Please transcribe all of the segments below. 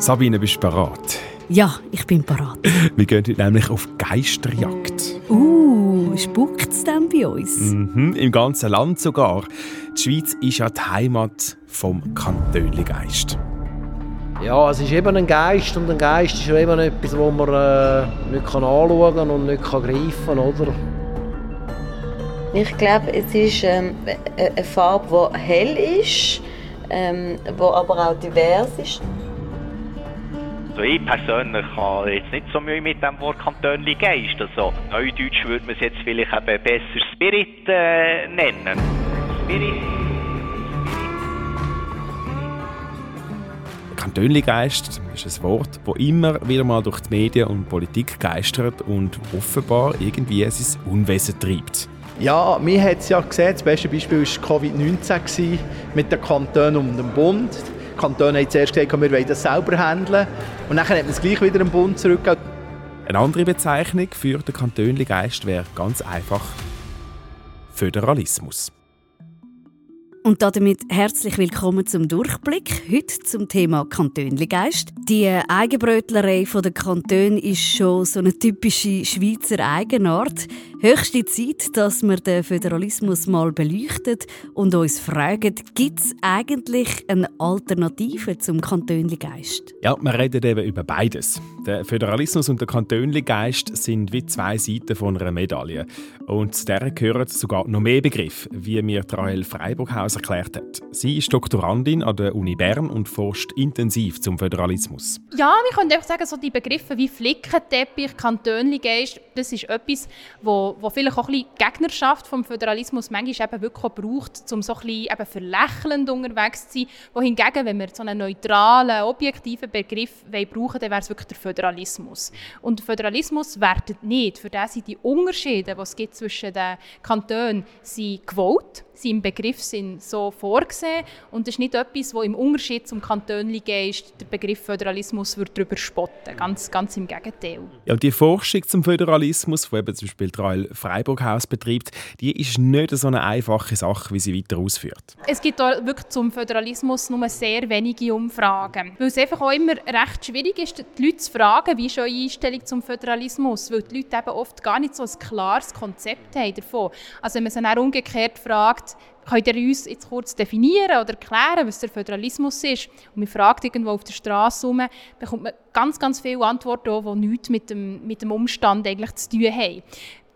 Sabine, bist du bereit? Ja, ich bin bereit. Wir gehen heute nämlich auf Geisterjagd. Uh, spuckt es denn bei uns? Mhm, Im ganzen Land sogar. Die Schweiz ist ja die Heimat vom Kantönligeist. Ja, es ist eben ein Geist und ein Geist ist ja eben etwas, wo man äh, nicht kann anschauen und nicht kann greifen kann, oder? Ich glaube, es ist ähm, eine Farbe, die hell ist, ähm, die aber auch divers ist. Also ich persönlich habe jetzt nicht so Mühe mit dem Wort Kantönli Geist. Also Neudeutsch würde man es jetzt vielleicht eben besser Spirit äh, nennen. Spirit. Kantönligeist ist ein Wort, das immer wieder mal durch die Medien und Politik geistert und offenbar irgendwie sein Unwesen treibt. Ja, wir haben es ja gesehen, das beste Beispiel war Covid-19 mit den Kantonen und dem Bund. Die Kantone haben zuerst gesagt, wir wollen das selber handeln. Und dann hat man es gleich wieder im Bund zurück. Eine andere Bezeichnung für den Kantönligeist wäre ganz einfach Föderalismus. Und damit herzlich willkommen zum Durchblick. Heute zum Thema Kantönligeist. Die Eigenbrötlerei der Kantone ist schon so eine typische Schweizer Eigenart. Höchste Zeit, dass wir den Föderalismus mal beleuchtet und uns fragen, gibt es eigentlich eine Alternative zum Kantönligeist? Ja, wir reden eben über beides. Der Föderalismus und der Kantönligeist sind wie zwei Seiten von einer Medaille. Und zu der gehören sogar noch mehr Begriffe, wie mir Trael Freiburghaus erklärt hat. Sie ist Doktorandin an der Uni Bern und forscht intensiv zum Föderalismus. Ja, wir können einfach sagen, so die Begriffe wie Flickenteppich, Kantönligeist, das ist etwas, wo, wo vielleicht auch ein bisschen Gegnerschaft vom Föderalismus manchmal eben wirklich auch braucht, um so ein bisschen eben verlächelnd unterwegs zu sein. Wohingegen, wenn wir so einen neutralen, objektiven Begriff brauchen dann wäre es wirklich der Föderalismus. Und der Föderalismus wertet nicht. Für das sind die Unterschiede, die es gibt zwischen den Kantonen, sind gewollt sie im Begriff sind so vorgesehen und das ist nicht etwas, wo im Unterschied zum Kantönligeist der Begriff Föderalismus wird darüber spotten ganz, ganz im Gegenteil. Ja, die Forschung zum Föderalismus, die eben zum Beispiel Trail Freiburghaus betreibt, die ist nicht so eine einfache Sache, wie sie weiter ausführt. Es gibt da wirklich zum Föderalismus nur sehr wenige Umfragen, weil es einfach auch immer recht schwierig ist, die Leute zu fragen, wie ist eure Einstellung zum Föderalismus, weil die Leute eben oft gar nicht so ein klares Konzept haben davon. Also wenn man sie dann umgekehrt fragt, könnt ihr uns jetzt kurz definieren oder erklären, was der Föderalismus ist? Und man fragt irgendwo auf der Straße herum, bekommt man ganz, ganz viele Antworten, die nichts mit dem, mit dem Umstand eigentlich zu tun haben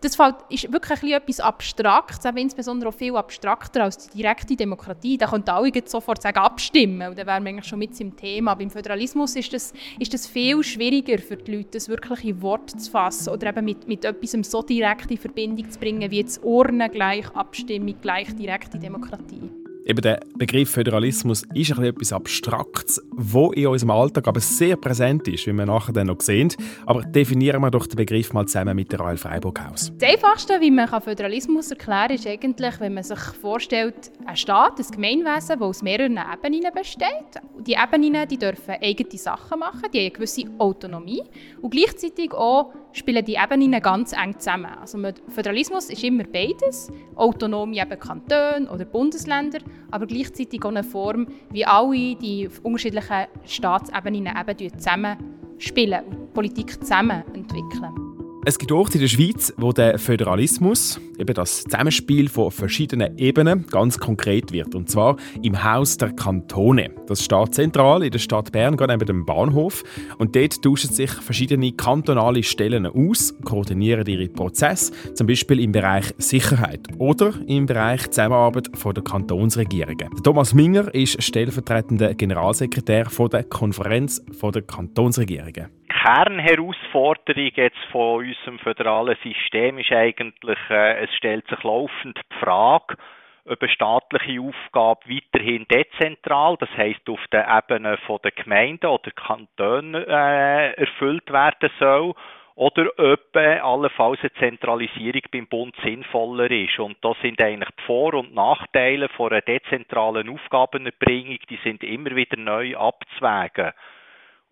das ist wirklich etwas Abstraktes, aber insbesondere auch viel abstrakter als die direkte Demokratie. Da könnten alle sofort sagen, abstimmen, und dann wären wir eigentlich schon mit im Thema. Beim Föderalismus ist das, ist das viel schwieriger für die Leute, das wirklich in Worte zu fassen oder eben mit, mit etwas so direkt in Verbindung zu bringen, wie jetzt Urnen gleich Abstimmung, gleich direkte Demokratie. Eben der Begriff Föderalismus ist etwas Abstraktes, wo in unserem Alltag aber sehr präsent ist, wie wir nachher dann noch sehen. Aber definieren wir doch den Begriff mal zusammen mit der Royal Freiburg aus. Das Einfachste, wie man Föderalismus erklären kann, ist eigentlich, wenn man sich vorstellt, ein Staat, ein Gemeinwesen, das aus mehreren Ebenen besteht. Die Ebenen die dürfen eigene Sachen machen, die haben eine gewisse Autonomie und gleichzeitig auch spielen die Ebenen ganz eng zusammen. Also Föderalismus ist immer beides, Autonomie eben Kantone oder Bundesländer, aber gleichzeitig auch eine Form, wie alle die unterschiedlichen Staatsebenen eben zusammen spielen und Politik zusammen entwickeln. Es gibt Orte in der Schweiz, wo der Föderalismus, eben das Zusammenspiel von verschiedenen Ebenen, ganz konkret wird. Und zwar im Haus der Kantone. Das steht zentral in der Stadt Bern, gerade neben dem Bahnhof. Und dort tauschen sich verschiedene kantonale Stellen aus, koordinieren ihre Prozesse, zum Beispiel im Bereich Sicherheit oder im Bereich Zusammenarbeit von der Kantonsregierungen. Thomas Minger ist stellvertretender Generalsekretär von der Konferenz der Kantonsregierungen. Kernherausforderung jetzt von unserem föderalen System ist eigentlich, äh, es stellt sich laufend die Frage, ob eine staatliche Aufgabe weiterhin dezentral, das heißt auf der Ebene von der Gemeinden oder Kantonen äh, erfüllt werden soll, oder ob äh, allenfalls eine Zentralisierung beim Bund sinnvoller ist. Und da sind eigentlich die Vor- und Nachteile von einer dezentralen Aufgabenerbringung, die sind immer wieder neu abzuwägen.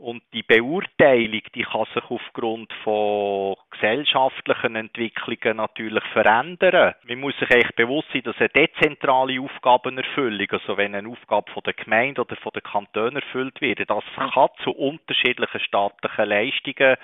Und die Beurteilung, die kann sich aufgrund von gesellschaftlichen Entwicklungen natürlich verändern. Man muss sich eigentlich bewusst sein, dass eine dezentrale Aufgabenerfüllung, also wenn eine Aufgabe von der Gemeinde oder von der Kanton erfüllt wird, das kann zu unterschiedlichen staatlichen Leistungen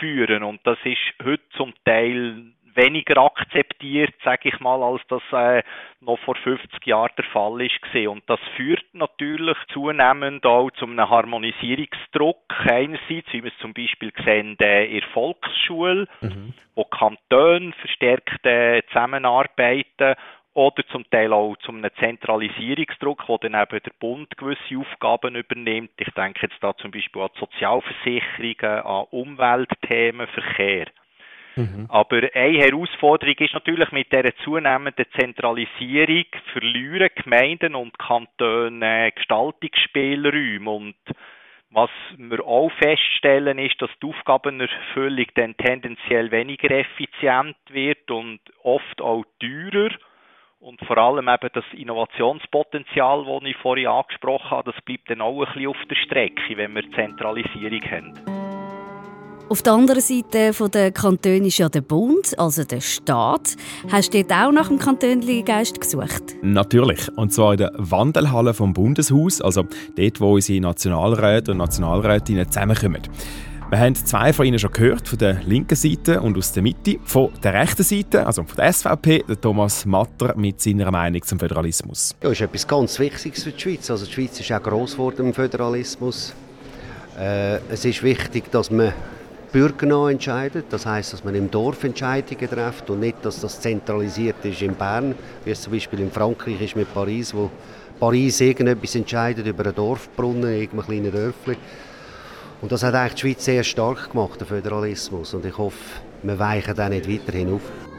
führen. Und das ist heute zum Teil weniger akzeptiert, sage ich mal, als das äh, noch vor 50 Jahren der Fall ist Und das führt natürlich zunehmend auch zu einem Harmonisierungsdruck einerseits, wie wir es zum Beispiel sehen äh, in der Volksschule, mhm. wo Kantone verstärkt äh, zusammenarbeiten oder zum Teil auch zu einem Zentralisierungsdruck, wo dann eben der Bund gewisse Aufgaben übernimmt. Ich denke jetzt da zum Beispiel an Sozialversicherungen, an Umweltthemen, Verkehr. Mhm. Aber eine Herausforderung ist natürlich mit der zunehmenden Zentralisierung verlieren Gemeinden und Kantone Gestaltungsspielräume und was wir auch feststellen ist, dass die Aufgabenerfüllung dann tendenziell weniger effizient wird und oft auch teurer. Und vor allem eben das Innovationspotenzial, das ich vorhin angesprochen habe, das bleibt dann auch ein bisschen auf der Strecke, wenn wir Zentralisierung haben. Auf der anderen Seite der Kantone ist ja der Bund, also der Staat. Hast du dort auch nach dem kantönlichen Geist gesucht? Natürlich. Und zwar in der Wandelhalle vom Bundeshaus, also dort, wo unsere Nationalräte und Nationalrätinnen zusammenkommen. Wir haben zwei von Ihnen schon gehört, von der linken Seite und aus der Mitte. Von der rechten Seite, also von der SVP, der Thomas Matter mit seiner Meinung zum Föderalismus. Ja, das ist etwas ganz Wichtiges für die Schweiz. Also die Schweiz ist auch gross geworden im Föderalismus. Äh, es ist wichtig, dass man bürgernah entscheidet. Das heißt, dass man im Dorf Entscheidungen trifft und nicht, dass das zentralisiert ist in Bern, wie es zum Beispiel in Frankreich ist mit Paris, wo Paris irgendetwas entscheidet über einen Dorfbrunnen in irgendeinem kleinen Dörfli. Und das hat eigentlich die Schweiz sehr stark gemacht, der Föderalismus. Und ich hoffe, wir weichen da nicht weiterhin auf.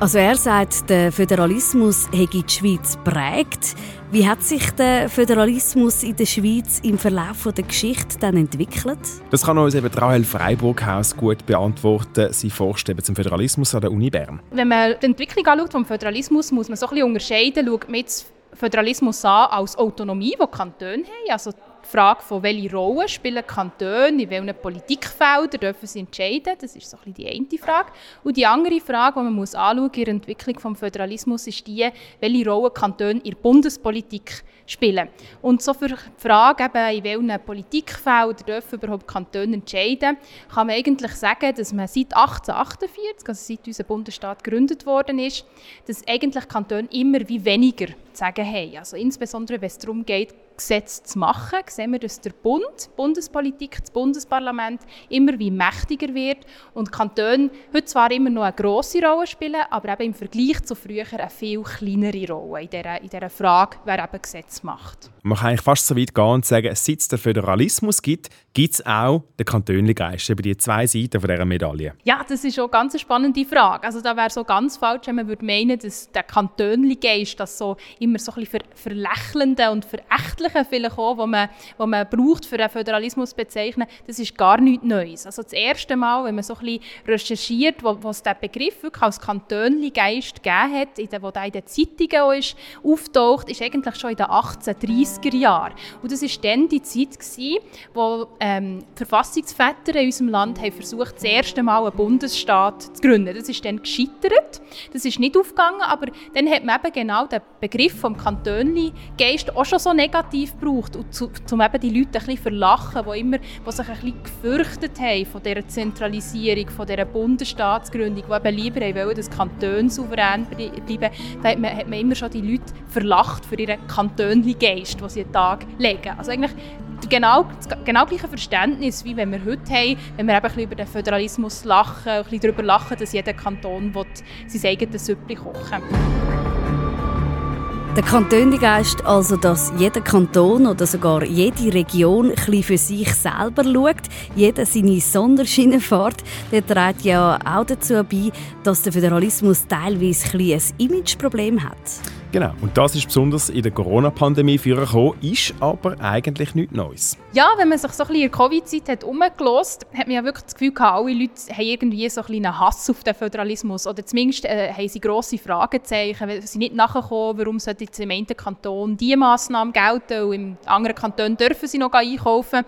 Also er sagt, der Föderalismus hätte die Schweiz prägt. Wie hat sich der Föderalismus in der Schweiz im Verlauf der Geschichte dann entwickelt? Das kann uns eben Rahel Freiburghaus gut beantworten. Sie forscht eben zum Föderalismus an der Uni Bern. Wenn man die Entwicklung anschaut vom Föderalismus, muss man so ein bisschen unterscheiden. Schaut man jetzt Föderalismus an als Autonomie, die Kantone haben, also die Frage von welche Rolle spielen Kantone, in welchen Politikfeldern dürfen sie entscheiden, das ist so ein die eine Frage. Und die andere Frage, die man muss anschauen in der Entwicklung des Föderalismus, ist die, welche Rolle Kantone in der Bundespolitik spielen. Und so für die Frage, eben, in welchen Politikfeldern dürfen überhaupt Kantone entscheiden, kann man eigentlich sagen, dass man seit 1848, also seit unser Bundesstaat gegründet worden ist, dass eigentlich Kantone immer wie weniger sagen haben. Also insbesondere, wenn es darum geht, Gesetze zu machen, sehen wir, dass der Bund, die Bundespolitik, das Bundesparlament immer wie mächtiger wird und Kantone heute zwar immer noch eine grosse Rolle spielen, aber eben im Vergleich zu früher eine viel kleinere Rolle in dieser, in dieser Frage, wer eben Gesetze macht. Man kann eigentlich fast so weit gehen und sagen, seit es den Föderalismus gibt, gibt es auch den Kantönligeist, über die zwei Seiten von dieser Medaille. Ja, das ist schon eine ganz spannende Frage. Also da wäre so ganz falsch, wenn man würde meinen, dass der Kantönligeist das so immer so ein bisschen ver verlächelnde und verächtliche vielleicht auch, wo man, wo man braucht, für den Föderalismus bezeichnen, das ist gar nichts Neues. Also das erste Mal, wenn man so ein bisschen recherchiert, wo, es den Begriff wirklich als Kantönligeist gegeben hat, in der, wo der in den Zeitungen auch auftaucht, ist eigentlich schon in den 1830er Jahren. Und das war dann die Zeit, gewesen, wo ähm, Verfassungsväter in unserem Land haben versucht, das erste Mal einen Bundesstaat zu gründen. Das ist dann gescheitert. Das ist nicht aufgegangen, aber dann hat man eben genau den Begriff vom Kantönli-Geist auch schon so negativ zu, um eben die Leute ein bisschen verlachen, die, immer, die sich ein bisschen gefürchtet haben von dieser Zentralisierung, von dieser Bundesstaatsgründung, die eben lieber wollen, dass Kantone souverän bleiben. Da hat man, hat man immer schon die Leute verlacht für ihren Kantönli-Geist, den sie an den Tag legen. Also eigentlich genau, genau gleiche Verständnis, wie wenn wir heute haben, wenn wir eben über den Föderalismus lachen, ein bisschen darüber lachen, dass jeder Kanton will, sein eigenes Süppli kochen der Kantönligeist, also dass jeder Kanton oder sogar jede Region ein für sich selber schaut, jeder seine Sonderschiene fährt, der trägt ja auch dazu bei, dass der Föderalismus teilweise ein, ein Imageproblem hat. Genau, und das ist besonders in der Corona-Pandemie vorgekommen, ist aber eigentlich nichts Neues. Ja, wenn man sich so ein bisschen in der Covid-Zeit hat umgelost, hat man ja wirklich das Gefühl gehabt, alle Leute haben irgendwie so ein einen Hass auf den Föderalismus oder zumindest äh, haben sie grosse Fragezeichen, weil sie nicht nachkommen, warum sollte jetzt im einen Kanton diese Massnahmen gelten und im anderen Kanton dürfen sie noch einkaufen.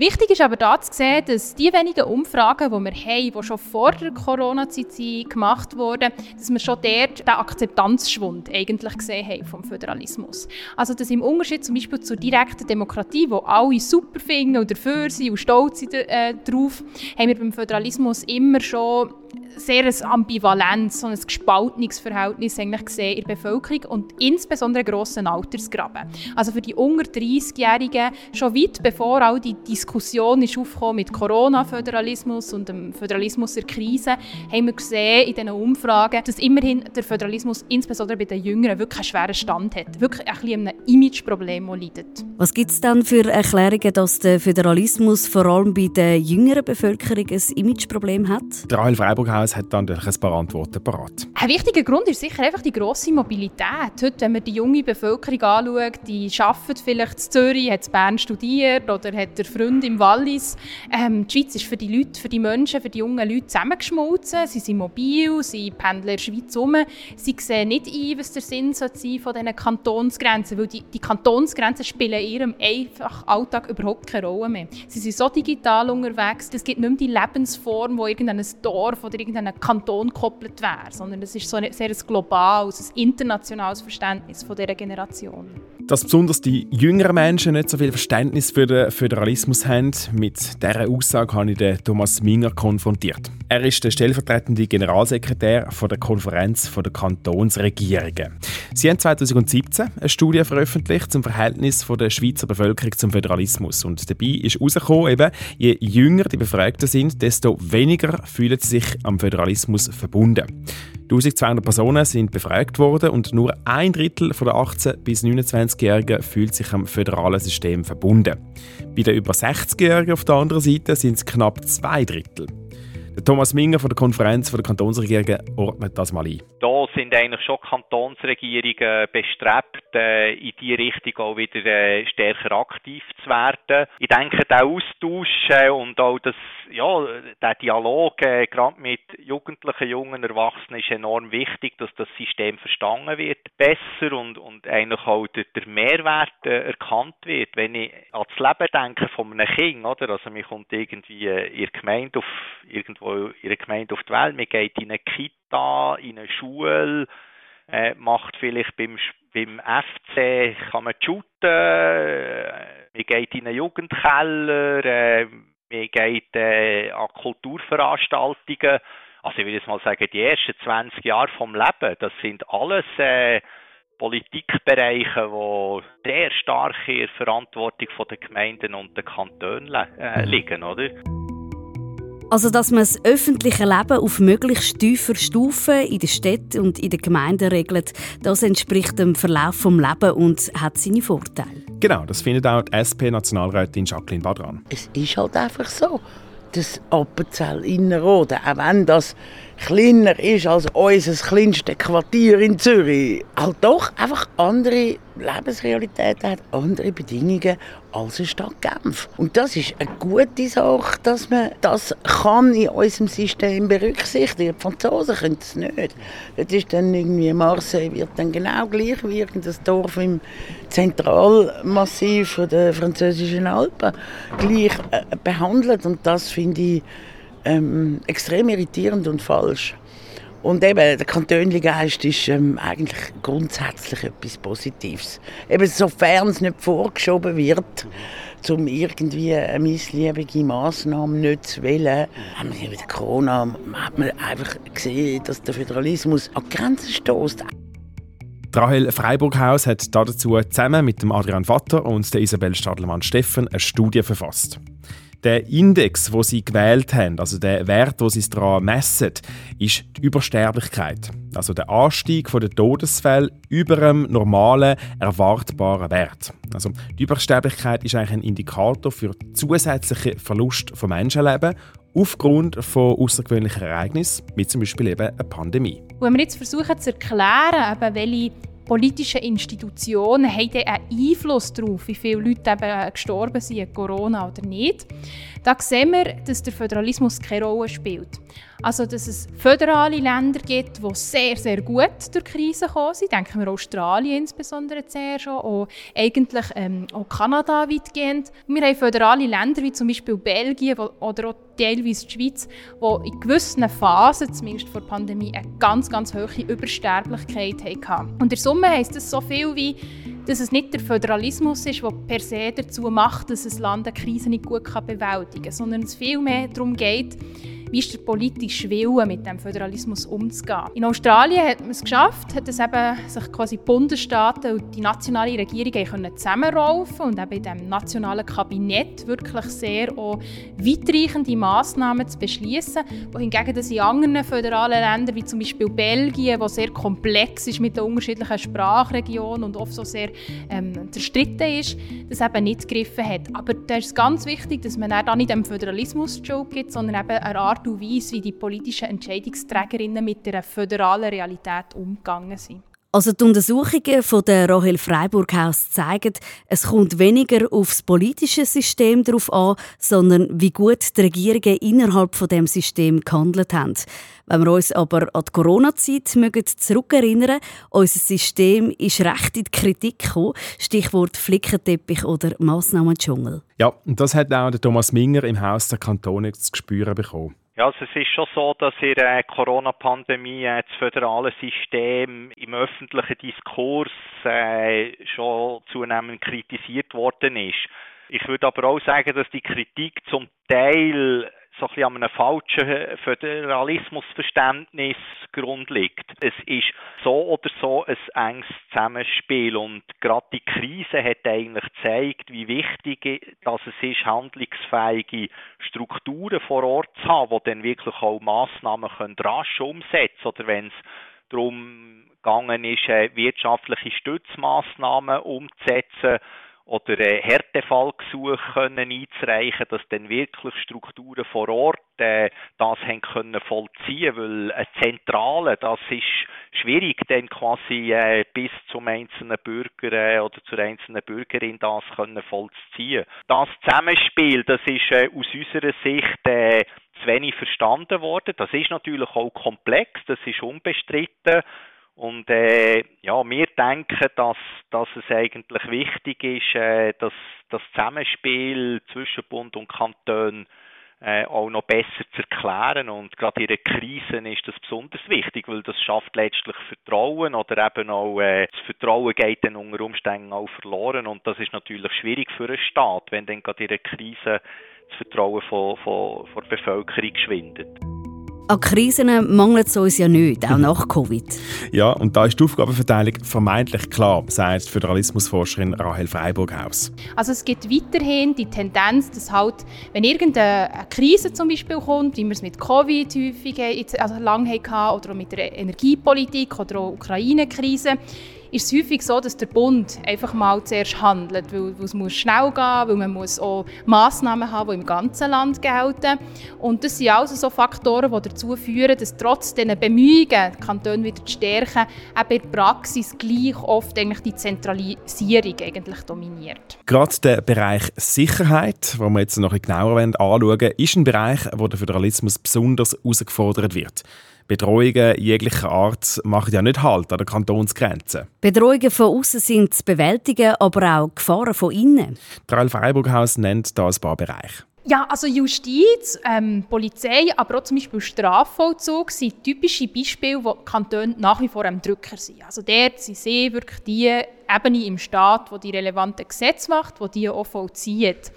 Wichtig ist aber da zu sehen, dass die wenigen Umfragen, die wir haben, die schon vor der Corona-Zeit gemacht wurden, dass wir schon dort den Akzeptanzschwund eigentlich gesehen haben vom Föderalismus. Also dass im Unterschied zum Beispiel zur direkten Demokratie, wo alle super finden und dafür sind und stolz sind äh, darauf, haben wir beim Föderalismus immer schon sehr ein Ambivalenz, so ein gespaltenes Verhältnis eigentlich gesehen in der Bevölkerung und insbesondere einen grossen Altersgraben. Also für die unter 30-Jährigen, schon weit bevor all die Diskussion ist aufgekommen mit Corona-Föderalismus und dem Föderalismus der Krise, haben wir gesehen in diesen Umfragen, dass immerhin der Föderalismus insbesondere bei den Jüngeren wirklich einen schweren Stand hat, wirklich ein bisschen einem Imageproblem leidet. Was gibt es dann für Erklärungen, dass der Föderalismus vor allem bei der jüngeren Bevölkerung ein Imageproblem hat? Rahel Freiburghaus hat dann ein paar Antworten parat. Ein wichtiger Grund ist sicher einfach die grosse Mobilität. Heute, wenn man die junge Bevölkerung anschaut, die arbeitet vielleicht in Zürich, hat in Bern studiert oder hat der Freund im Wallis. Ähm, die Schweiz ist für die Leute, für die Menschen, für die jungen Leute zusammengeschmolzen. Sie sind mobil, sie pendeln in der Schweiz herum. Sie sehen nicht ein, was der Sinn sein von diesen Kantonsgrenzen, weil die, die Kantonsgrenzen spielen in ihrem einfach Alltag überhaupt keine Rolle mehr. Sie sind so digital unterwegs, es gibt nicht mehr die Lebensform, wo irgendein Dorf oder irgendein Kanton gekoppelt wäre, sondern es ist so ein sehr globales, ein internationales Verständnis von dieser Generation. Dass besonders die jüngeren Menschen nicht so viel Verständnis für den Föderalismus haben, mit dieser Aussage habe ich den Thomas Minger konfrontiert. Er ist der stellvertretende Generalsekretär der Konferenz der Kantonsregierungen. Sie haben 2017 eine Studie veröffentlicht zum Verhältnis der Schweizer Bevölkerung zum Föderalismus. Und dabei ist herausgekommen, eben, je jünger die Befragten sind, desto weniger fühlen sie sich am Föderalismus verbunden. 1200 Personen sind befragt worden und nur ein Drittel der 18- bis 29-Jährigen fühlt sich am föderalen System verbunden. Bei den über 60-Jährigen auf der anderen Seite sind es knapp zwei Drittel. Thomas Minger von der Konferenz der Kantonsregierungen ordnet das mal ein. Da sind eigentlich schon Kantonsregierungen bestrebt, äh, in die Richtung auch wieder äh, stärker aktiv zu werden. Ich denke, der Austausch äh, und auch das, ja, der Dialog gerade mit Jugendlichen, jungen Erwachsenen ist enorm wichtig, dass das System verstanden wird besser und, und eigentlich auch der, der Mehrwert erkannt wird. Wenn ich an das Leben denke von einem Kind, oder? Also man kommt irgendwie in der Gemeinde auf irgendwo in Gemeinde auf die Welt. Man geht in eine Kita, in eine Schule, äh, macht vielleicht beim, beim FC kann man shooten, äh, man geht in einen Jugendkeller, äh, man geht äh, an Kulturveranstaltungen. Also ich würde jetzt mal sagen, die ersten 20 Jahre vom Leben, das sind alles äh, Politikbereiche, die sehr stark in der Verantwortung der Gemeinden und der Kantone äh, liegen, oder? Also, dass man das öffentliche Leben auf möglichst tiefer Stufe in der Stadt und in den Gemeinden regelt, das entspricht dem Verlauf des Lebens und hat seine Vorteile. Genau, das findet auch die SP-Nationalrätin Jacqueline Badran. Es ist halt einfach so, dass Appenzell Innerrhoden, auch wenn das kleiner ist als unser kleinstes Quartier in Zürich, halt doch einfach andere Lebensrealitäten hat, andere Bedingungen als eine Stadt Genf. Und das ist eine gute Sache, dass man das kann in unserem System berücksichtigen. Die Franzosen können es nicht. Das ist dann irgendwie Marseille wird dann genau gleich wie das Dorf im Zentralmassiv der französischen Alpen gleich äh, behandelt. Und das finde ich ähm, extrem irritierend und falsch. Und eben, der Kantönligeist ist ähm, eigentlich grundsätzlich etwas Positives. Eben, sofern es nicht vorgeschoben wird, um irgendwie eine missliebige Massnahme nicht zu wählen. Haben wir mit Corona hat man einfach gesehen, dass der Föderalismus an Grenzen stößt. Rahel Freiburghaus hat dazu zusammen mit dem Adrian Vatter und der Isabel Stadelmann-Steffen eine Studie verfasst. Der Index, wo sie gewählt haben, also der Wert, wo sie es daran messen, ist die Übersterblichkeit. Also der Anstieg der Todesfälle über dem normalen, erwartbaren Wert. Also die Übersterblichkeit ist eigentlich ein Indikator für zusätzliche Verlust von Menschenleben aufgrund von außergewöhnlichen Ereignissen, wie zum Beispiel eben eine Pandemie. wenn wir jetzt versuchen zu erklären, welche politischen Institutionen haben einen Einfluss darauf, wie viele Leute eben gestorben sind, Corona oder nicht. Da sehen wir, dass der Föderalismus keine Rolle spielt. Also, dass es föderale Länder gibt, die sehr, sehr gut durch die Krise gekommen sind. Denken wir Australien insbesondere sehr schon, auch eigentlich ähm, auch Kanada weitgehend. Wir haben föderale Länder wie zum Beispiel Belgien oder auch teilweise die Schweiz, die in gewissen Phasen, zumindest vor der Pandemie, eine ganz, ganz hohe Übersterblichkeit hatten. Und in Summe heisst das so viel wie, dass es nicht der Föderalismus ist, der per se dazu macht, dass ein Land eine Krise nicht gut bewältigen kann, sondern es vielmehr darum geht, wie ist der politische Wille, mit dem Föderalismus umzugehen. In Australien hat man es geschafft, hat es eben sich quasi die Bundesstaaten und die nationale Regierung können zusammenraufen und eben in dem nationalen Kabinett wirklich sehr auch weitreichende Massnahmen zu beschließen, wohingegen das in anderen föderalen Ländern wie zum Beispiel Belgien, wo sehr komplex ist mit den unterschiedlichen Sprachregionen und oft so sehr ähm, zerstritten ist, das eben nicht gegriffen hat. Aber da ist ganz wichtig, dass man dann nicht dem Föderalismus-Joke gibt, sondern eben eine Art und Weise, wie die politischen Entscheidungsträgerinnen mit der föderalen Realität umgegangen sind. Also die Untersuchungen von der Rahel Freiburghaus zeigen, es kommt weniger aufs politische System darauf an, sondern wie gut die Regierungen innerhalb von dem System gehandelt haben. Wenn wir uns aber an die Corona-Zeit zurückerinnern, unser System ist recht in die Kritik gekommen. Stichwort Flickenteppich oder Massnahmendschungel. Ja, und das hat auch der Thomas Minger im Haus der Kantone zu spüren bekommen. Ja, also es ist schon so, dass in der Corona-Pandemie äh, das föderale System im öffentlichen Diskurs äh, schon zunehmend kritisiert worden ist. Ich würde aber auch sagen, dass die Kritik zum Teil so ein bisschen an einem falschen Föderalismusverständnis Grund liegt. Es ist so oder so ein enges Zusammenspiel und gerade die Krise hat eigentlich gezeigt, wie wichtig dass es ist, handlungsfähige Strukturen vor Ort zu haben, die dann wirklich auch Massnahmen können rasch umsetzen oder wenn es darum gegangen ist, äh, wirtschaftliche Stützmaßnahmen umzusetzen, oder äh, Härtefallgesuche einzureichen, dass dann wirklich Strukturen vor Ort äh, das haben können vollziehen, weil eine Zentrale, das ist schwierig, dann quasi äh, bis zum einzelnen Bürger äh, oder zur einzelnen Bürgerin das können vollziehen. Das Zusammenspiel, das ist äh, aus unserer Sicht äh, zu wenig verstanden worden. Das ist natürlich auch komplex, das ist unbestritten. Und äh, ja, wir denken, dass, dass es eigentlich wichtig ist, äh, dass das Zusammenspiel zwischen Bund und Kanton äh, auch noch besser zu erklären. Und gerade in einer Krise ist das besonders wichtig, weil das schafft letztlich Vertrauen oder eben auch äh, das Vertrauen geht dann unter Umständen auch verloren. Und das ist natürlich schwierig für einen Staat, wenn dann gerade in einer Krise das Vertrauen von, von, von der Bevölkerung schwindet. An Krisen mangelt es uns ja nicht, auch nach Covid. Ja, und da ist die Aufgabenverteilung vermeintlich klar, sagt die Föderalismusforscherin Rahel Freiburghaus. Also es gibt weiterhin die Tendenz, dass halt, wenn irgendeine Krise zum Beispiel kommt, wie wir es mit Covid häufig also lange hatten, oder auch mit der Energiepolitik oder auch Ukraine-Krise, ist es häufig so, dass der Bund einfach mal zuerst handelt, weil, weil es muss schnell gehen, weil man muss auch Massnahmen haben, die im ganzen Land gelten. Und das sind also so Faktoren, die dazu führen, dass trotz dieser Bemühungen, die Kantone wieder zu stärken, eben in der Praxis gleich oft eigentlich die Zentralisierung eigentlich dominiert. Gerade der Bereich Sicherheit, den wir jetzt noch genauer anschauen wollen, ist ein Bereich, wo der Föderalismus besonders herausgefordert wird. Bedrohungen jeglicher Art machen ja nicht Halt an der Kantonsgrenze. Bedrohungen von außen sind zu bewältigen, aber auch Gefahren von innen. Trail Freiburghaus nennt da ein paar Bereiche. Ja, also Justiz, ähm, Polizei, aber auch zum Beispiel Strafvollzug sind typische Beispiele, wo die Kantone nach wie vor am Drücker sind. Also dort sind sie wirklich die Ebene im Staat, die die relevanten Gesetze macht, die die auch vollzieht.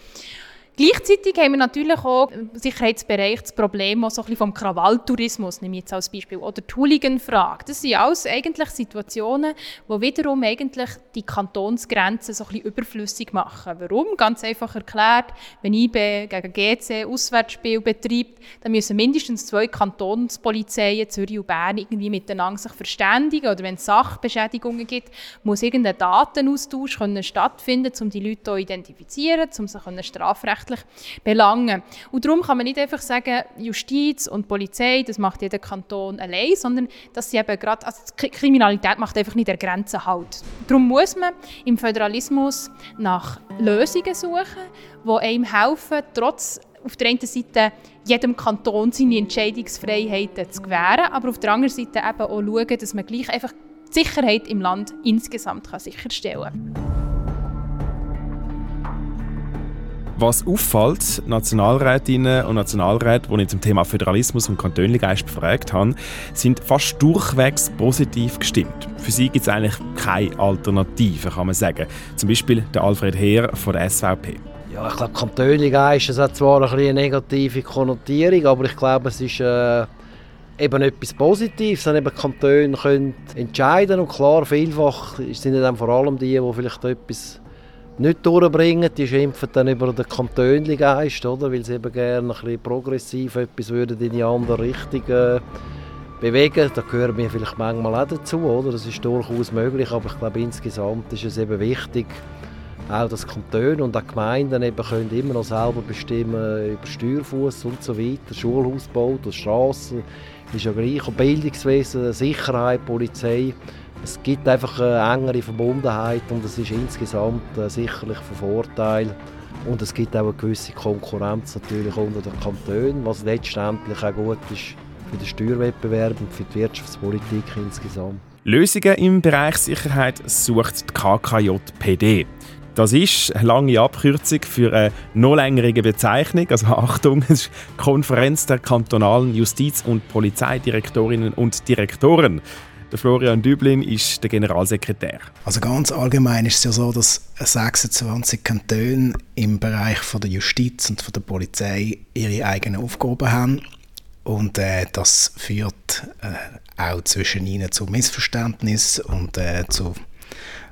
Gleichzeitig haben wir natürlich auch im Sicherheitsbereich das Problem auch so vom Krawalltourismus, nehme ich jetzt als Beispiel, oder die Hooligan-Frage. Das sind alles eigentlich Situationen, die wiederum eigentlich die Kantonsgrenzen so überflüssig machen. Warum? Ganz einfach erklärt, wenn IB gegen GC Auswärtsspiel betreibt, dann müssen mindestens zwei Kantonspolizeien, Zürich und Bern, irgendwie miteinander sich verständigen. Oder wenn es Sachbeschädigungen gibt, muss irgendein Datenaustausch können stattfinden, um die Leute zu identifizieren, um sie strafrechtlich strafrechtlich belangen. Und darum kann man nicht einfach sagen, Justiz und Polizei, das macht jeder Kanton allein, sondern dass sie eben gerade, also Kriminalität macht einfach nicht der Grenze halt. Darum muss man im Föderalismus nach Lösungen suchen, die einem helfen, trotz auf der einen Seite jedem Kanton seine Entscheidungsfreiheiten zu gewähren, aber auf der anderen Seite eben auch schauen, dass man gleich einfach die Sicherheit im Land insgesamt kann sicherstellen kann. Was auffällt, Nationalrätinnen und Nationalräte, die ich zum Thema Föderalismus und Kantönligeist befragt habe, sind fast durchwegs positiv gestimmt. Für sie gibt es eigentlich keine Alternative, kann man sagen. Zum Beispiel der Alfred Heer von der SVP. Ja, ich glaube, Kantönligeist hat zwar ein eine negative Konnotierung, aber ich glaube, es ist äh, eben etwas Positives, dass eben Kantone können entscheiden und klar, vielfach sind dann vor allem die, die vielleicht etwas nicht durchbringen, die schimpfen dann über den Kantönli-Geist, weil sie eben gerne ein bisschen progressiv etwas würden in die andere Richtung äh, bewegen. Da gehören wir vielleicht manchmal auch dazu, oder? das ist durchaus möglich, aber ich glaube insgesamt ist es eben wichtig, auch dass Kantone und auch Gemeinden eben können immer noch selber bestimmen über Steuerfuß und so weiter, Schulhausbau, Straßen, ist ja gleich, Bildungswesen, Sicherheit, Polizei, es gibt einfach eine engere Verbundenheit und es ist insgesamt äh, sicherlich von Vorteil. Und es gibt auch eine gewisse Konkurrenz natürlich unter den Kantonen, was letztendlich auch gut ist für den Steuerwettbewerb und für die Wirtschaftspolitik insgesamt. Lösungen im Bereich Sicherheit sucht die KKJPD. Das ist eine lange Abkürzung für eine noch längere Bezeichnung. Also Achtung, es ist Konferenz der kantonalen Justiz- und Polizeidirektorinnen und Direktoren. Der Florian Düblin ist der Generalsekretär. Also ganz allgemein ist es ja so, dass 26 Kantone im Bereich von der Justiz und von der Polizei ihre eigenen Aufgaben haben. Und äh, das führt äh, auch zwischen ihnen zu Missverständnissen und äh, zu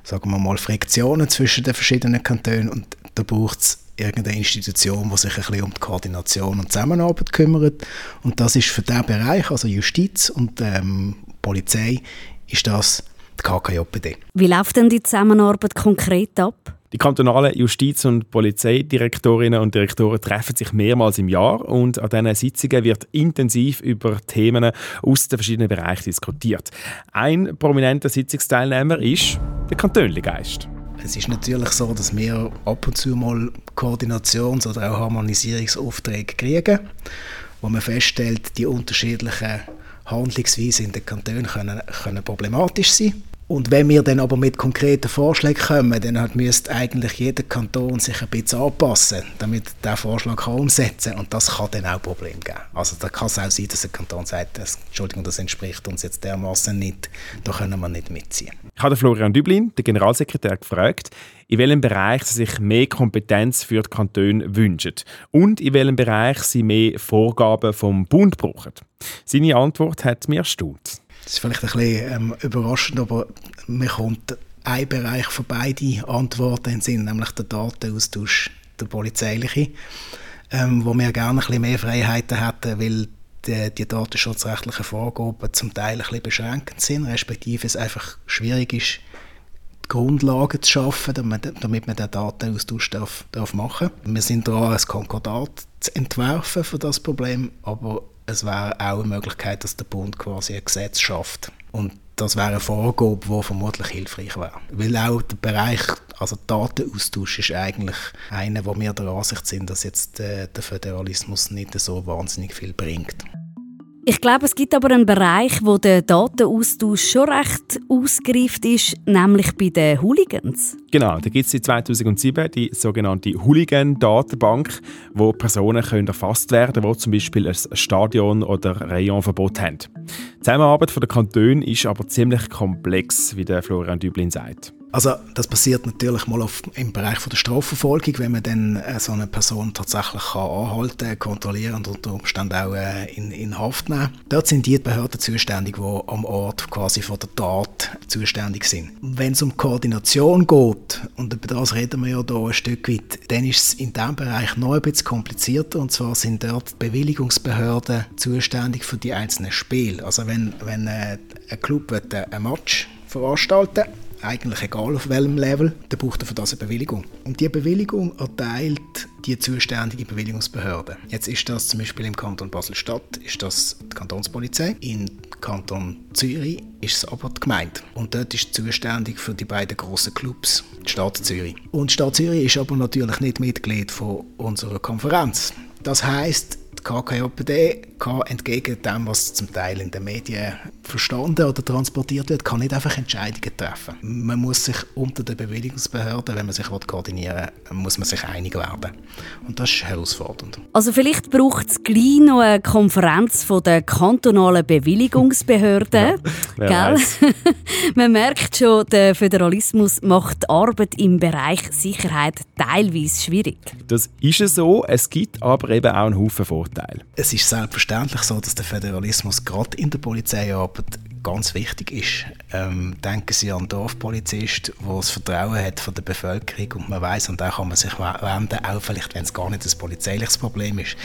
sagen wir mal, Friktionen zwischen den verschiedenen Kantonen. Und da braucht es irgendeine Institution, die sich ein bisschen um die Koordination und Zusammenarbeit kümmert. Und das ist für diesen Bereich, also Justiz und ähm, Polizei, ist das die KKJPD. Wie läuft denn die Zusammenarbeit konkret ab? Die kantonalen Justiz- und Polizeidirektorinnen und Direktoren treffen sich mehrmals im Jahr und an diesen Sitzungen wird intensiv über Themen aus den verschiedenen Bereichen diskutiert. Ein prominenter Sitzungsteilnehmer ist der Kantönligeist. Es ist natürlich so, dass wir ab und zu mal Koordinations- oder auch Harmonisierungsaufträge kriegen, wo man feststellt, die unterschiedlichen Handlungsweisen in den Kantonen können, können problematisch sein. Und wenn wir dann aber mit konkreten Vorschlägen kommen, dann müsste eigentlich jeder Kanton sich ein bisschen anpassen, damit der Vorschlag kann umsetzen kann. Und das kann dann auch Probleme geben. Also da kann es auch sein, dass ein Kanton sagt, das, Entschuldigung, das entspricht uns jetzt dermaßen nicht, da können wir nicht mitziehen. Ich habe Florian Düblin, den Generalsekretär, gefragt, in welchem Bereich sie sich mehr Kompetenz für die Kantone wünschen und in welchem Bereich sie mehr Vorgaben vom Bund brauchen. Seine Antwort hat mir erstaunt. Das ist vielleicht ein bisschen ähm, überraschend, aber mir kommt ein Bereich von beiden Antworten in Sinn, nämlich der Datenaustausch, der polizeiliche, ähm, wo wir gerne ein bisschen mehr Freiheiten hätten, weil die, die datenschutzrechtlichen Vorgaben zum Teil ein bisschen beschränkend sind, respektive es einfach schwierig ist, die Grundlagen zu schaffen, damit, damit man den Datenaustausch darf, darf machen darf. Wir sind daran, ein Konkordat zu entwerfen für das Problem, aber es wäre auch eine Möglichkeit, dass der Bund quasi ein Gesetz schafft. Und das wäre eine Vorgabe, die vermutlich hilfreich wäre. Weil auch der Bereich, also Datenaustausch ist eigentlich einer, wo wir der Ansicht sind, dass jetzt äh, der Föderalismus nicht so wahnsinnig viel bringt. Ich glaube, es gibt aber einen Bereich, wo der Datenaustausch schon recht ausgereift ist, nämlich bei den Hooligans. Genau, da gibt es seit 2007 die sogenannte Hooligan-Datenbank, wo Personen können erfasst werden können, die zum Beispiel ein Stadion- oder Rayonverbot haben. Die Zusammenarbeit der Kantone ist aber ziemlich komplex, wie der Florian Düblin sagt. Also das passiert natürlich mal auf, im Bereich von der Strafverfolgung, wenn man dann äh, so eine Person tatsächlich kann anhalten, kontrollieren und unter Umständen auch äh, in, in Haft nehmen. Dort sind die Behörden zuständig, die am Ort quasi von der Tat zuständig sind. Wenn es um Koordination geht, und über das reden wir ja hier ein Stück weit, dann ist es in diesem Bereich noch ein bisschen komplizierter und zwar sind dort die Bewilligungsbehörden zuständig für die einzelnen Spiele. Also wenn, wenn äh, ein Club will, äh, ein Match veranstalten eigentlich egal auf welchem Level, dann braucht er für das eine Bewilligung. Und diese Bewilligung erteilt die zuständige Bewilligungsbehörde. Jetzt ist das zum Beispiel im Kanton Basel-Stadt ist das die Kantonspolizei, im Kanton Zürich ist es aber die Gemeinde. Und dort ist zuständig für die beiden grossen Clubs, die Stadt Zürich. Und die Stadt Zürich ist aber natürlich nicht Mitglied von unserer Konferenz. Das heißt, die KKJPD kann entgegen dem, was zum Teil in den Medien verstanden oder transportiert wird, kann nicht einfach Entscheidungen treffen. Man muss sich unter den Bewilligungsbehörden, wenn man sich koordinieren will, muss man sich einig werden. Und das ist herausfordernd. Also vielleicht braucht es gleich noch eine Konferenz von der kantonalen Bewilligungsbehörden. ja, man merkt schon, der Föderalismus macht die Arbeit im Bereich Sicherheit teilweise schwierig. Das ist so, es gibt aber eben auch einen Haufen Vorteile. Es ist selbstverständlich so, dass der Föderalismus gerade in der Polizeiarbeit ganz wichtig ist. Ähm, denken Sie an einen Dorfpolizist, der das Vertrauen hat von der Bevölkerung und man weiß, und da kann man sich wenden, auch vielleicht, wenn es gar nicht ein polizeiliches Problem ist.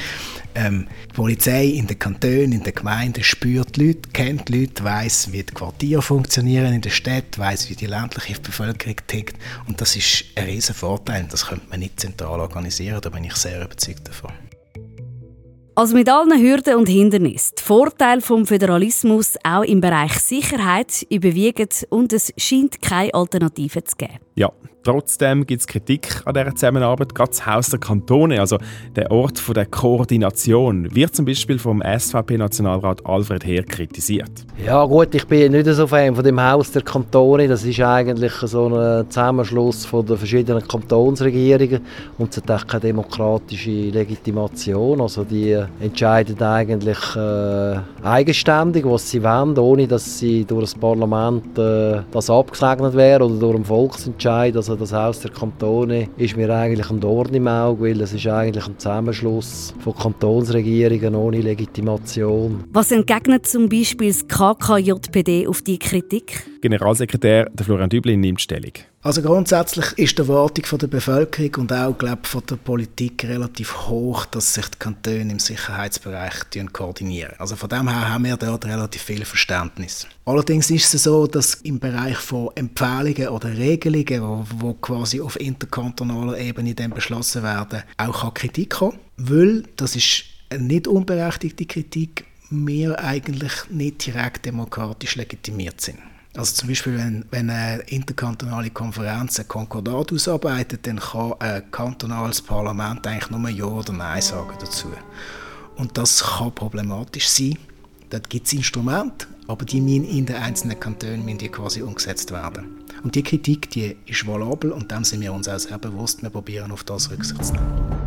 Ähm, die Polizei in den Kantonen, in den Gemeinden spürt die Leute, kennt die Leute, weiß, wie die Quartiere funktionieren in der Stadt, weiß, wie die ländliche Bevölkerung tickt und das ist ein riesen Vorteil. Das könnte man nicht zentral organisieren, da bin ich sehr überzeugt davon. Also mit allen Hürden und Hindernissen. Die Vorteile vom Föderalismus auch im Bereich Sicherheit überwiegen und es scheint keine Alternative zu geben. Ja, Trotzdem gibt es Kritik an dieser Zusammenarbeit. Gerade das Haus der Kantone, also der Ort der Koordination, wird zum Beispiel vom SVP-Nationalrat Alfred Heer kritisiert. Ja gut, ich bin nicht so Fan von dem Haus der Kantone. Das ist eigentlich so ein Zusammenschluss von den verschiedenen Kantonsregierungen und es hat auch keine demokratische Legitimation. Also die entscheiden eigentlich äh, eigenständig, was sie wollen, ohne dass sie durch das Parlament äh, das abgesegnet wäre oder durch einen Volksentscheid. Also das Haus der Kantone ist mir eigentlich ein Dorn im Auge, weil es ist eigentlich ein Zusammenschluss von Kantonsregierungen ohne Legitimation. Was entgegnet zum Beispiel das KKJPD auf die Kritik? Generalsekretär Florian Düblin nimmt Stellung. Also grundsätzlich ist die Erwartung von der Bevölkerung und auch glaub, von der Politik relativ hoch, dass sich die Kantone im Sicherheitsbereich koordinieren. Also von dem her haben wir dort relativ viel Verständnis. Allerdings ist es so, dass im Bereich von Empfehlungen oder Regelungen, wo, wo quasi auf interkantonaler Ebene dann beschlossen werden, auch Kritik kommen weil das ist eine nicht unberechtigte Kritik, wir eigentlich nicht direkt demokratisch legitimiert sind. Also zum Beispiel, wenn, wenn eine interkantonale Konferenz ein Konkordat ausarbeitet, dann kann ein kantonales Parlament eigentlich nur Ja oder Nein sagen dazu. Und das kann problematisch sein. Dort gibt es Instrumente, aber die müssen in den einzelnen Kantonen müssen die quasi umgesetzt werden. Und die Kritik, die ist valabel und dem sind wir uns auch sehr bewusst. Wir probieren auf das Rücksicht zu nehmen.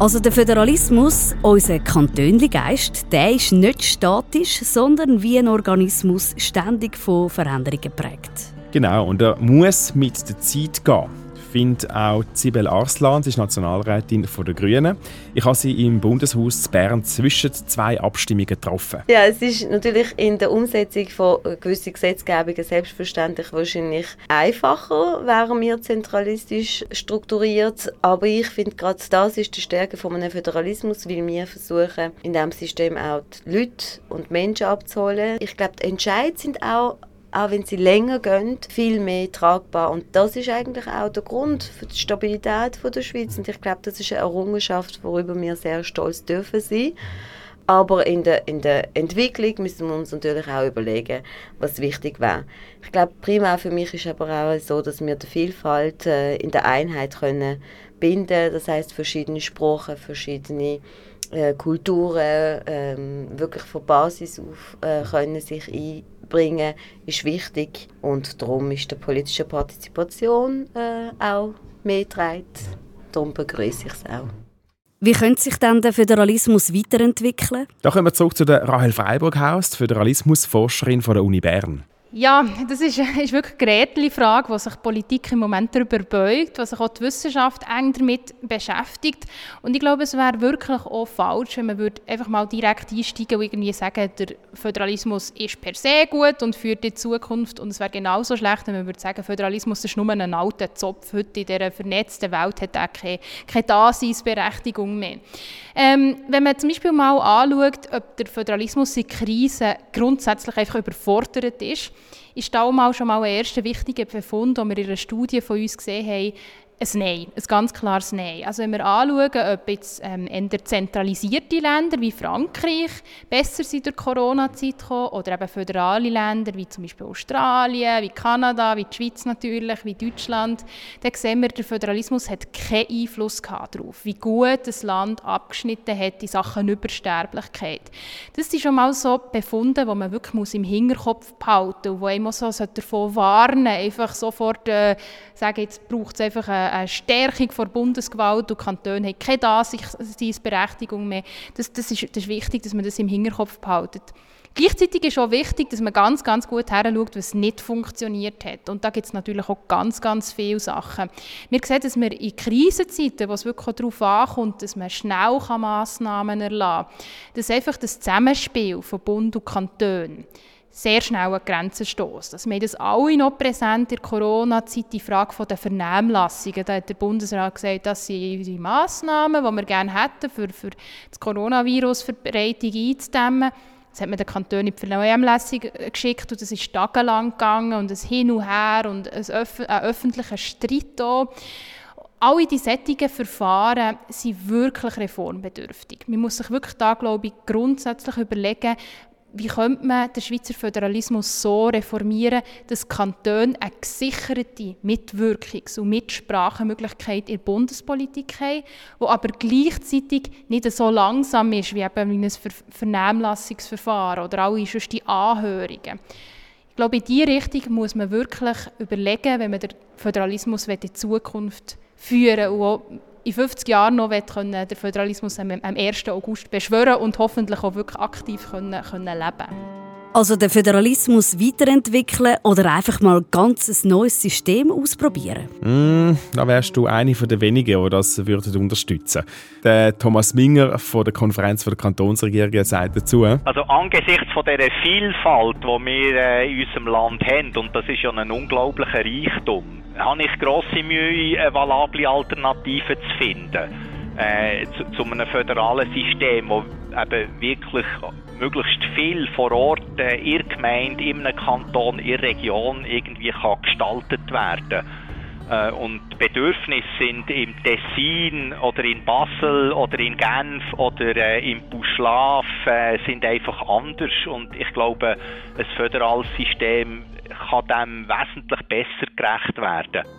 Also der Föderalismus, unser Kantönligeist, der ist nicht statisch, sondern wie ein Organismus ständig von Veränderungen geprägt. Genau, und er muss mit der Zeit gehen findet auch Sibel Arslan, sie ist Nationalrätin der Grünen. Ich habe sie im Bundeshaus zu Bern zwischen zwei Abstimmungen getroffen. Ja, es ist natürlich in der Umsetzung von gewissen Gesetzgebungen selbstverständlich wahrscheinlich einfacher, wären wir zentralistisch strukturiert. Aber ich finde, gerade das ist die Stärke von einem Föderalismus, weil wir versuchen, in diesem System auch die Leute und Menschen abzuholen. Ich glaube, die Entscheidungen sind auch auch wenn sie länger gehen, viel mehr tragbar. Und das ist eigentlich auch der Grund für die Stabilität der Schweiz. Und ich glaube, das ist eine Errungenschaft, worüber wir sehr stolz dürfen sein. Aber in der, in der Entwicklung müssen wir uns natürlich auch überlegen, was wichtig wäre. Ich glaube, primär für mich ist aber auch so, dass wir die Vielfalt äh, in der Einheit können binden. Das heißt verschiedene Sprachen, verschiedene äh, Kulturen ähm, wirklich von Basis auf äh, können sich einbringen, ist wichtig und darum ist die politische Partizipation äh, auch mehr getragen. Darum begrüße ich es auch. Wie könnte sich dann der Föderalismus weiterentwickeln? Da kommen wir zurück zu der Rahel Freiburghaus, Föderalismusforscherin von der Uni Bern. Ja, das ist, ist wirklich eine Gretli-Frage, wo sich die Politik im Moment darüber beugt, was sich auch die Wissenschaft eng damit beschäftigt. Und ich glaube, es wäre wirklich auch falsch, wenn man würde einfach mal direkt einsteigen und irgendwie sagen, der Föderalismus ist per se gut und führt in die Zukunft. Und es wäre genauso schlecht, wenn man würde sagen, Föderalismus ist nur ein alter Zopf. Heute in dieser vernetzten Welt hat er keine, keine Daseinsberechtigung mehr. Ähm, wenn man zum Beispiel mal anschaut, ob der Föderalismus in Krisen grundsätzlich einfach überfordert ist, ist da mal schon mal ein erster wichtiger Befund, den wir in einer Studie von uns gesehen haben, ein Nein, ein ganz klares Nein. Also wenn wir anschauen, ob jetzt ähm, eher zentralisierte Länder wie Frankreich besser sind durch Corona-Zeit gekommen oder eben föderale Länder wie zum Beispiel Australien, wie Kanada, wie die Schweiz natürlich, wie Deutschland, dann sehen wir, der Föderalismus hat keinen Einfluss darauf, wie gut das Land abgeschnitten hat in Sachen Übersterblichkeit. Das sind schon mal so Befunde, die man wirklich im Hinterkopf behalten muss und die immer so davon warnen, einfach sofort äh, sagen, jetzt braucht es einfach eine eine Stärkung der Bundesgewalt und Kantone haben keine Daseinsberechtigung mehr. Das, das, ist, das ist wichtig, dass man das im Hinterkopf behaltet. Gleichzeitig ist auch wichtig, dass man ganz, ganz gut heranschaut, was nicht funktioniert hat. Und da gibt es natürlich auch ganz, ganz viele Sachen. Wir sehen, dass wir in Krisenzeiten, wo es wirklich darauf ankommt, dass man schnell Massnahmen erlassen kann, dass einfach das Zusammenspiel von Bund und Kanton sehr schnell an Grenzen stößt. Also wir haben das alle noch präsent in der Corona-Zeit, die Frage der Vernehmlassungen. Da hat der Bundesrat gesagt, das sind die Massnahmen, die wir gerne hätten, für, für das Coronavirus-Verbreitung einzudämmen. Das hat man den Kantonen in die Vernehmlassung geschickt und das ist tagelang gegangen und ein Hin und Her und ein, öf ein öffentlicher Streit auch. Alle diese sättigen Verfahren sind wirklich reformbedürftig. Man muss sich wirklich da, glaube ich, grundsätzlich überlegen, wie könnte man den Schweizer Föderalismus so reformieren, dass Kantone eine gesicherte Mitwirkungs- und Mitsprachemöglichkeit in der Bundespolitik haben, die aber gleichzeitig nicht so langsam ist wie eben ein Vernehmlassungsverfahren oder alle sonst die Anhörungen. Ich glaube, in diese Richtung muss man wirklich überlegen, wenn man den Föderalismus in Zukunft führen will auch in 50 Jahren noch können, den Föderalismus am 1. August beschwören und hoffentlich auch wirklich aktiv können, können leben Also den Föderalismus weiterentwickeln oder einfach mal ganz ein neues System ausprobieren? Mm, da wärst du eine der wenigen, die das würden unterstützen Der Thomas Minger von der Konferenz der Kantonsregierung sagt dazu. Also angesichts von dieser Vielfalt, die wir äh, in unserem Land haben, und das ist ja ein unglaublicher Reichtum, habe ich grosse Mühe, eine valable Alternative zu finden äh, zu, zu, einem föderalen System, wo eben wirklich möglichst viel vor Ort äh, in der Gemeinde, in einem Kanton, in der Region irgendwie kann gestaltet werden äh, und Bedürfnisse sind im Tessin oder in Basel oder in Genf oder äh, im Buschlaf äh, sind einfach anders und ich glaube, ein föderales System kann dem wesentlich besser gerecht werden.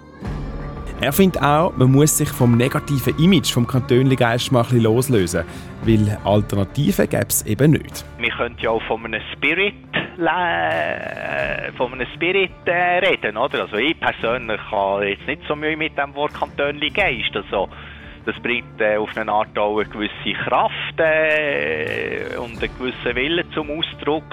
Er findet auch, man muss sich vom negativen Image vom Kantönli-Geist mal ein loslösen, weil Alternativen gäbe es eben nicht. Wir können ja auch von einem Spirit, äh, von einem Spirit äh, reden, oder? Also ich persönlich habe jetzt nicht so Mühe mit dem Wort Kantönli-Geist, also das bringt äh, auf eine Art auch eine gewisse Kraft äh, und einen gewissen Willen zum Ausdruck.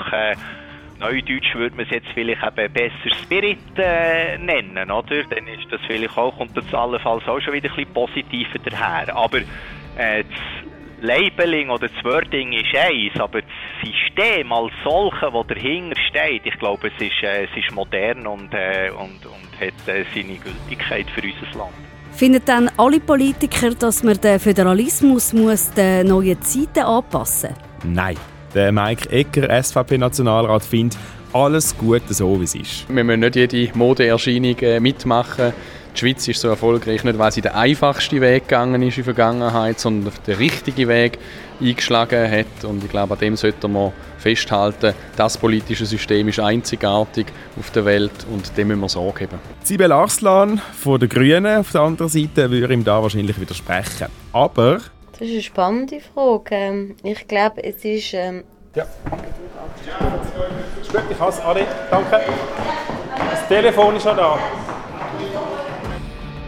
Äh, Neudeutsch würde man es jetzt vielleicht eben besser Spirit äh, nennen, oder? Dann ist das vielleicht auch, kommt das allenfalls auch schon wieder ein bisschen positiver daher. Aber äh, das Labeling oder das Wording ist eins, aber das System als solches, das dahinter steht, ich glaube, es ist, äh, es ist modern und, äh, und, und hat äh, seine Gültigkeit für unser Land. Finden dann alle Politiker, dass man den Föderalismus muss den neuen Zeiten anpassen muss? Nein. Der Mike Ecker, SVP-Nationalrat, findet alles gut so, wie es ist. Wir müssen nicht jede Modeerscheinung äh, mitmachen. Die Schweiz ist so erfolgreich nicht, weil sie den einfachsten Weg gegangen ist in der Vergangenheit, sondern den richtigen Weg eingeschlagen hat. Und ich glaube, an dem sollten wir festhalten. Das politische System ist einzigartig auf der Welt und dem müssen wir Sorge haben. Sibel Arslan von den Grünen auf der anderen Seite würde ihm da wahrscheinlich widersprechen. Aber das ist eine spannende Frage. Ähm, ich glaube, es ist... Ähm ja. Ich habe es. Danke. Das Telefon ist schon da.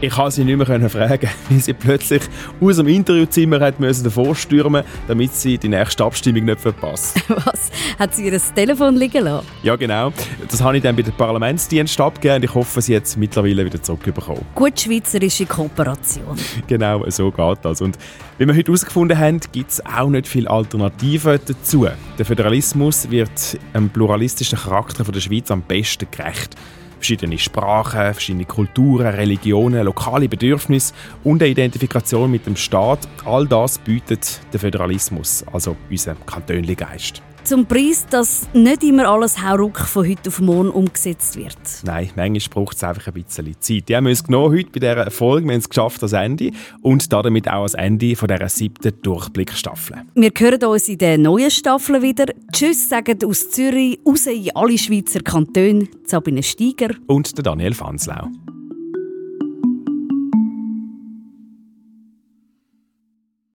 Ich konnte sie nicht mehr fragen, wie sie plötzlich aus dem Interviewzimmer hat müssen davor stürmen damit sie die nächste Abstimmung nicht verpasst. Was? Hat sie ihr Telefon liegen lassen? Ja, genau. Das habe ich dann bei der Parlamentsdienst abgegeben und ich hoffe, sie jetzt mittlerweile wieder zurückbekommen. Gut schweizerische Kooperation. genau, so geht das. Und wie wir heute herausgefunden haben, gibt es auch nicht viele Alternativen dazu. Der Föderalismus wird einem pluralistischen Charakter der Schweiz am besten gerecht verschiedene Sprachen, verschiedene Kulturen, Religionen, lokale Bedürfnisse und eine Identifikation mit dem Staat. All das bietet der Föderalismus, also unser Kantönli-Geist. Zum Preis, dass nicht immer alles hauruck von heute auf morgen umgesetzt wird. Nein, manchmal braucht es einfach ein bisschen Zeit. Die haben wir uns genommen heute bei dieser Folge. Wir haben es geschafft, das Ende. Und damit auch das Ende von dieser siebten Durchblickstaffel. Wir hören uns in der neuen Staffel wieder. Tschüss sagen aus Zürich, raus in alle Schweizer Kantone, Sabine Steiger und Daniel Fanslau.